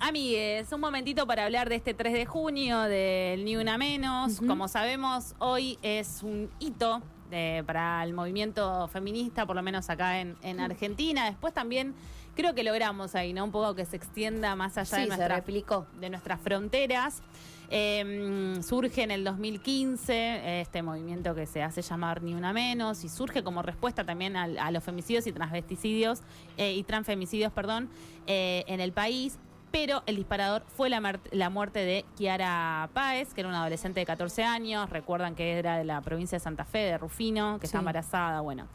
amigues, un momentito para hablar de este 3 de junio, del Ni Una Menos. Como sabemos, hoy es un hito de- para el movimiento feminista, por lo menos acá en, en Argentina. Después también creo que logramos ahí, ¿no? Un poco que se extienda más allá Sí, de, nuestra- nuestras fronteras. Eh, surge en el 2015 este movimiento que se hace llamar Ni Una Menos y surge como respuesta también a, los femicidios y transvesticidios eh, y transfemicidios, perdón, eh, en el país. Pero el disparador fue la, la muerte de Kiara Páez, que era una adolescente de 14 años. Recuerdan que era de la provincia de Santa Fe, de Rufino, que está embarazada, bueno,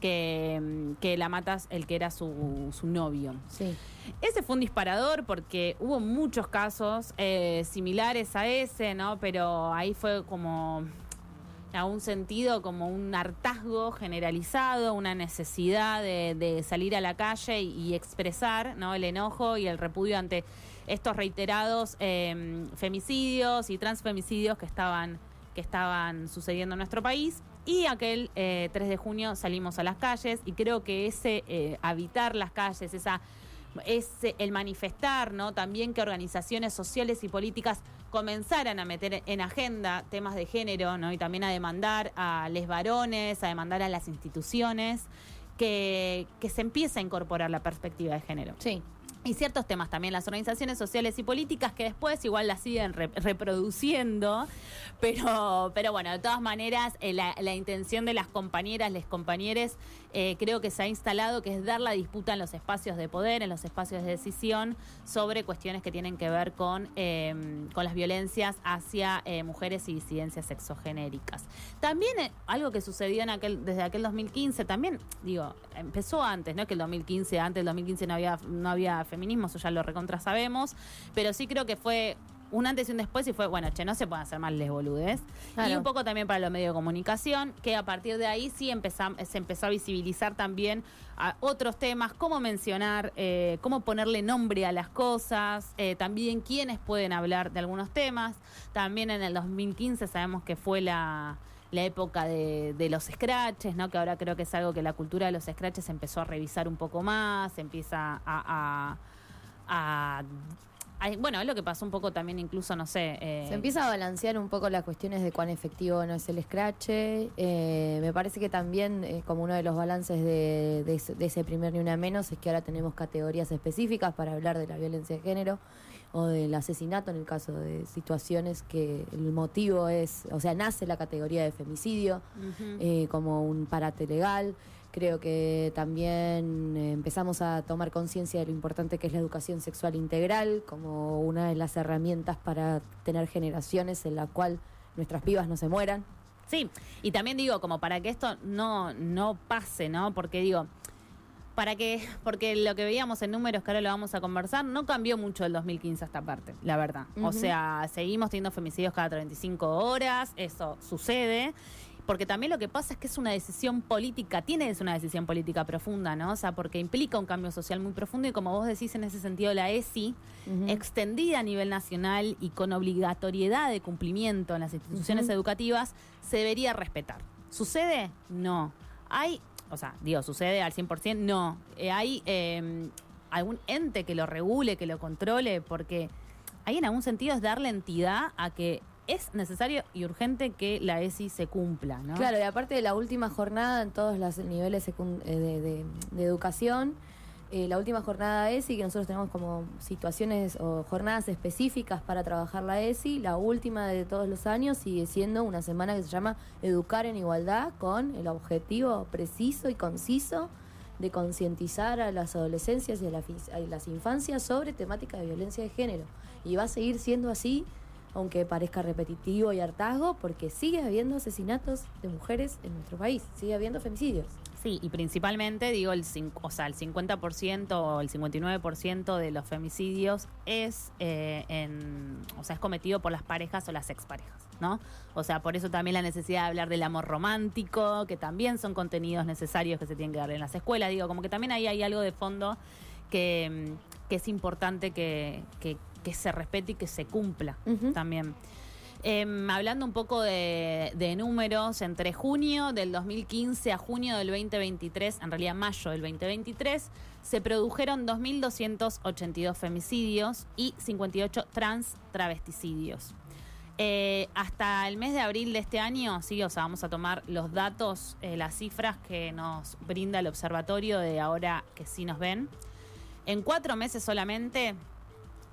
que, mm, que la matas el que era su, su novio. Sí. Ese fue un disparador porque hubo muchos casos eh, similares a ese, ¿no? Pero ahí fue como a un sentido como un hartazgo generalizado, una necesidad de, salir a la calle y, expresar ¿no? el enojo y el repudio ante estos reiterados eh, femicidios y transfemicidios que estaban, que estaban sucediendo en nuestro país. Y aquel eh, 3 de junio salimos a las calles y creo que ese eh, habitar las calles, esa es eh, el manifestar, ¿no? También que organizaciones sociales y políticas comenzaran a meter en agenda temas de género, ¿no? Y también a demandar a les varones, a demandar a las instituciones que, que se empiece a incorporar la perspectiva de género. Sí. Y ciertos temas también, las organizaciones sociales y políticas que después igual las siguen re- reproduciendo, pero, pero bueno, de todas maneras, eh, la, la intención de las compañeras, les compañeros, eh, creo que se ha instalado, que es dar la disputa en los espacios de poder, en los espacios de decisión, sobre cuestiones que tienen que ver con, eh, con las violencias hacia eh, mujeres y disidencias sexogenéricas. También algo que sucedió en aquel, desde aquel 2015, también, digo, empezó antes, no que el 2015, antes del 2015 no había, no había feminismo, eso ya lo recontra sabemos, pero sí creo que fue un antes y un después y fue, bueno, che, no se pueden hacer mal les boludes. Claro. Y un poco también para los medios de comunicación, que a partir de ahí sí se empezó a visibilizar también a otros temas, cómo mencionar, eh, cómo ponerle nombre a las cosas, eh, también quiénes pueden hablar de algunos temas. También en el 2015 sabemos que fue la la época de, de los scratches, ¿no? Que ahora creo que es algo que la cultura de los scratches empezó a revisar un poco más, empieza a, a- a- a- bueno, es lo que pasó un poco también incluso, no sé. eh, Se empieza a balancear un poco las cuestiones de cuán efectivo no es el scratch. Eh, me parece que también, eh, como uno de los balances de, de ese, de ese primer Ni Una Menos, es que ahora tenemos categorías específicas para hablar de la violencia de género o del asesinato en el caso de situaciones que el motivo es, o sea, nace la categoría de femicidio eh, como un parate legal. Creo que también eh, empezamos a tomar conciencia de lo importante que es la educación sexual integral como una de las herramientas para tener generaciones en la cual nuestras pibas no se mueran. Sí, y también digo, como para que esto no, no pase, ¿no? Porque digo, para que, porque lo que veíamos en números que ahora lo vamos a conversar, no cambió mucho del 2015 a esta parte, la verdad. O sea, seguimos teniendo femicidios cada 35 horas, eso sucede. Porque también lo que pasa es que es una decisión política, tiene ser una decisión política profunda, ¿no? O sea, porque implica un cambio social muy profundo y como vos decís en ese sentido, la ESI, extendida a nivel nacional y con obligatoriedad de cumplimiento en las instituciones educativas, se debería respetar. ¿Sucede? No. Hay, o sea, digo, ¿sucede al 100%? No. Eh, hay eh, algún ente que lo regule, que lo controle, porque ahí en algún sentido es darle entidad a que es necesario y urgente que la ESI se cumpla, ¿no? Claro, y aparte de la última jornada en todos los niveles eh, de, educación, eh, la última jornada ESI, que nosotros tenemos como situaciones o jornadas específicas para trabajar la ESI, la última de todos los años sigue siendo una semana que se llama Educar en Igualdad, con el objetivo preciso y conciso de concientizar a las adolescencias y a, a las infancias sobre temática de violencia de género. Y va a seguir siendo así aunque parezca repetitivo y hartazgo, porque sigue habiendo asesinatos de mujeres en nuestro país, sigue habiendo femicidios. Sí, y principalmente, digo, el, o sea, el 50% o el 59% de los femicidios es, eh, en, o sea, es cometido por las parejas o las exparejas, ¿no? O sea, por eso también la necesidad de hablar del amor romántico, que también son contenidos necesarios que se tienen que dar en las escuelas. Digo, como que también ahí hay algo de fondo que, mm, es importante que- que se respete y que se cumpla también. Em, hablando un poco de, de números, entre junio del 2015 a junio del 2023, en realidad mayo del 2023, se produjeron 2.282 femicidios y 58 trans travesticidios. Eh, hasta el mes de abril de este año, sí, o sea, vamos a tomar los datos, eh, las cifras que nos brinda el observatorio de ahora que sí nos ven. En cuatro meses solamente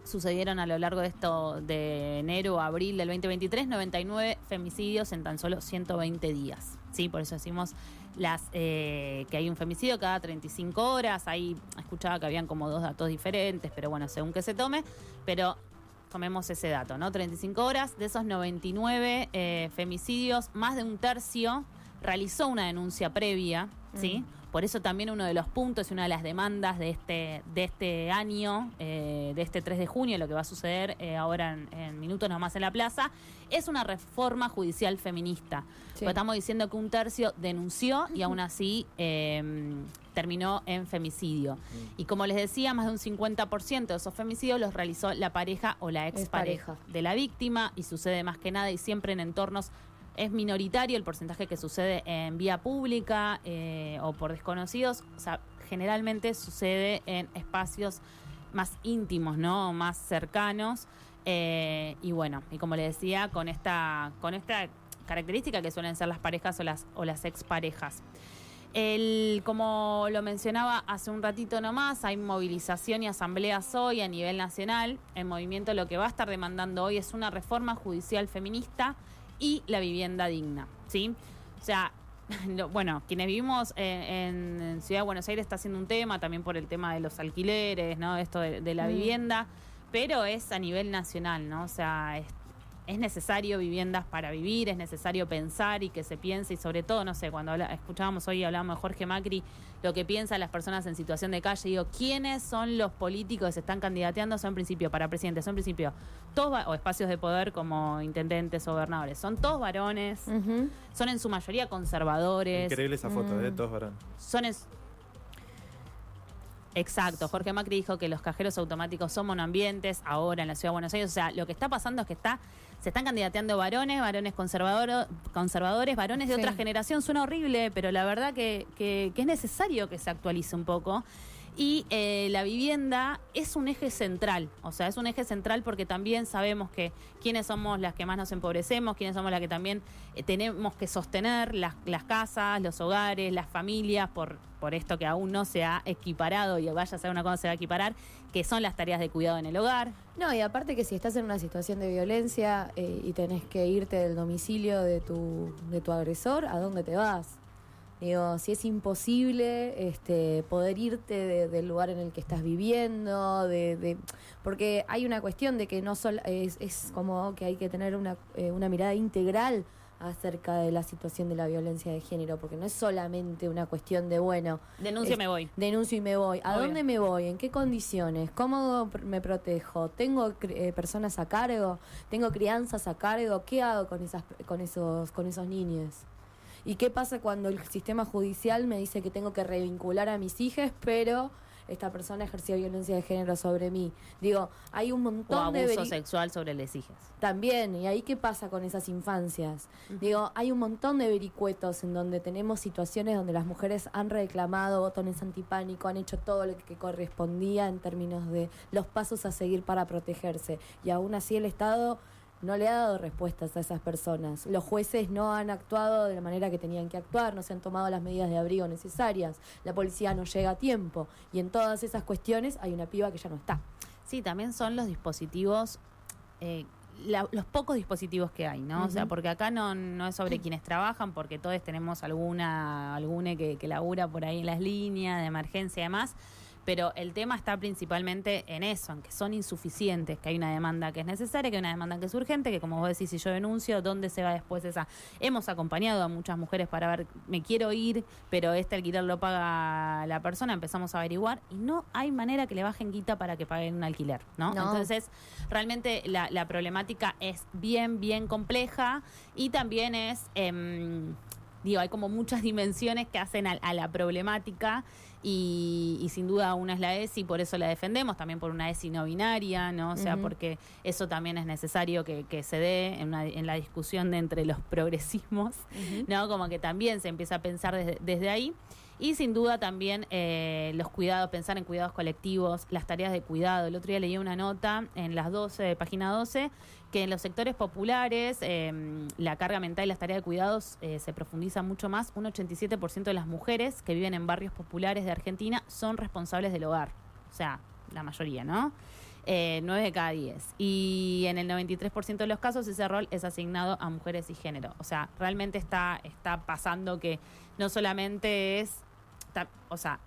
sucedieron a lo largo de esto de enero a abril del 2023 99 femicidios en tan solo 120 días. Sí, por eso decimos las eh, que hay un femicidio cada 35 horas. Ahí escuchaba que habían como dos datos diferentes, pero bueno, según que se tome. Pero tomemos ese dato, ¿no? 35 horas. De esos 99 eh, femicidios, más de un tercio realizó una denuncia previa, ¿sí? Por eso también uno de los puntos y una de las demandas de este, de este año, eh, de este 3 de junio, lo que va a suceder eh, ahora en, en, minutos nomás en la plaza, es una reforma judicial feminista. Sí. Estamos diciendo que un tercio denunció y aún así eh, terminó en femicidio. Y como les decía, más de un 50% de esos femicidios los realizó la pareja o la expareja Expareja. de la víctima y sucede más que nada y siempre en entornos es minoritario el porcentaje que sucede en vía pública eh, o por desconocidos. O sea, generalmente sucede en espacios más íntimos, ¿no? Más cercanos. Eh, y bueno, y como le decía, con esta, con esta característica que suelen ser las parejas o las, o las exparejas. El, como lo mencionaba hace un ratito nomás, hay movilización y asambleas hoy a nivel nacional. El movimiento lo que va a estar demandando hoy es una reforma judicial feminista y la vivienda digna, ¿sí? O sea, lo- bueno, quienes vivimos en, en Ciudad de Buenos Aires está haciendo un tema también por el tema de los alquileres, ¿no? Esto de, de la Mm. vivienda, pero es a nivel nacional, ¿no? O sea, es, es necesario viviendas para vivir, es necesario pensar y que se piense y sobre todo, no sé, cuando habla- escuchábamos hoy, hablábamos de Jorge Macri, lo que piensan las personas en situación de calle, digo, ¿quiénes son los políticos que se están candidateando? Son en principio para presidente, son en principio todos, o espacios de poder como intendentes o gobernadores, son todos varones, son en su mayoría conservadores, Increíble esa foto, Mm. ¿eh? Todos varones. son en... Exacto, Jorge Macri dijo que los cajeros automáticos son monoambientes ahora en la ciudad de Buenos Aires. O sea, lo que está pasando es que está, se están candidateando varones, varones conservador- conservadores, varones de Sí. otra generación. Suena horrible, pero la verdad que, que- que es necesario que se actualice un poco. Y eh, la vivienda es un eje central, o sea, es un eje central porque también sabemos que quiénes somos las que más nos empobrecemos, quiénes somos las que también eh, tenemos que sostener las, las casas, los hogares, las familias, por, por esto que aún no se ha equiparado y vaya a ser una cosa se va a equiparar, que son las tareas de cuidado en el hogar. No, y aparte que si estás en una situación de violencia eh, y tenés que irte del domicilio de tu, de tu agresor, ¿a dónde te vas? Digo, si es imposible este, poder irte de- del lugar en el que estás viviendo, de, de- porque hay una cuestión de que no solo es, es como que hay que tener una, eh, una mirada integral acerca de la situación de la violencia de género, porque no es solamente una cuestión de, bueno, Denuncia Es- me voy. Denuncio y me voy. ¿A Obvio. dónde me voy? ¿En qué condiciones? ¿Cómo me protejo? ¿Tengo eh, personas a cargo? ¿Tengo crianzas a cargo? ¿Qué hago con esas con esos con esos niños? ¿Y qué pasa cuando el sistema judicial me dice que tengo que revincular a mis hijas, pero esta persona ejerció violencia de género sobre mí? Digo, hay un O montón de abuso sexual sobre las hijas. también, ¿y ahí qué pasa con esas infancias? Digo, hay un montón de vericuetos en donde tenemos situaciones donde las mujeres han reclamado botones antipánico, han hecho todo lo que correspondía en términos de los pasos a seguir para protegerse. Y aún así el Estado no le ha dado respuestas a esas personas. Los jueces no han actuado de la manera que tenían que actuar, no se han tomado las medidas de abrigo necesarias, la policía no llega a tiempo. Y en todas esas cuestiones hay una piba que ya no está. Sí, también son los dispositivos, eh, la- los pocos dispositivos que hay, ¿no? O sea, porque acá no, no es sobre quienes trabajan, porque todos tenemos alguna, alguna que, que labura por ahí en las líneas de emergencia y demás. Pero el tema está principalmente en eso, en que son insuficientes, que hay una demanda que es necesaria, que hay una demanda que es urgente, que como vos decís, si yo denuncio, ¿dónde se va después esa? Hemos acompañado a muchas mujeres para ver, me quiero ir, pero este alquiler lo paga la persona, empezamos a averiguar y no hay manera que le bajen guita para que paguen un alquiler, ¿no? No. Entonces, realmente la, la problemática es bien, bien compleja y también es... em, digo, hay como muchas dimensiones que hacen a, a la problemática y, y sin duda una es la ESI, por eso la defendemos, también por una ESI no binaria, ¿no? O sea, porque eso también es necesario que, que se dé en, una- en la discusión de entre los progresismos, ¿no? Como que también se empieza a pensar desde, desde ahí. Y sin duda también eh, los cuidados, pensar en cuidados colectivos, las tareas de cuidado. El otro día leí una nota en las 12, página 12, que en los sectores populares eh, la carga mental y las tareas de cuidados eh, se profundiza mucho más. Un 87% de las mujeres que viven en barrios populares de Argentina son responsables del hogar. O sea, la mayoría, ¿no? Eh, 9 de cada 10. Y en el 93% de los casos ese rol es asignado a mujeres y género. O sea, realmente está, está pasando que no solamente es, ta- o sea,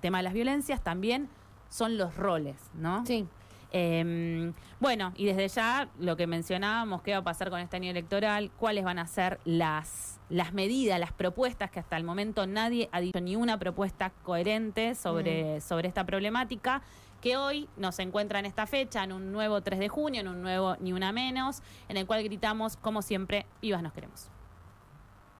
tema de las violencias, también son los roles, ¿no? Sí. Eh, bueno, y desde ya lo que mencionábamos, qué va a pasar con este año electoral, cuáles van a ser las, las medidas, las propuestas, que hasta el momento nadie ha dicho ni una propuesta coherente sobre, sobre esta problemática, que hoy nos encuentra en esta fecha, en un nuevo 3 de junio, en un nuevo Ni Una Menos, en el cual gritamos, como siempre, vivas nos queremos.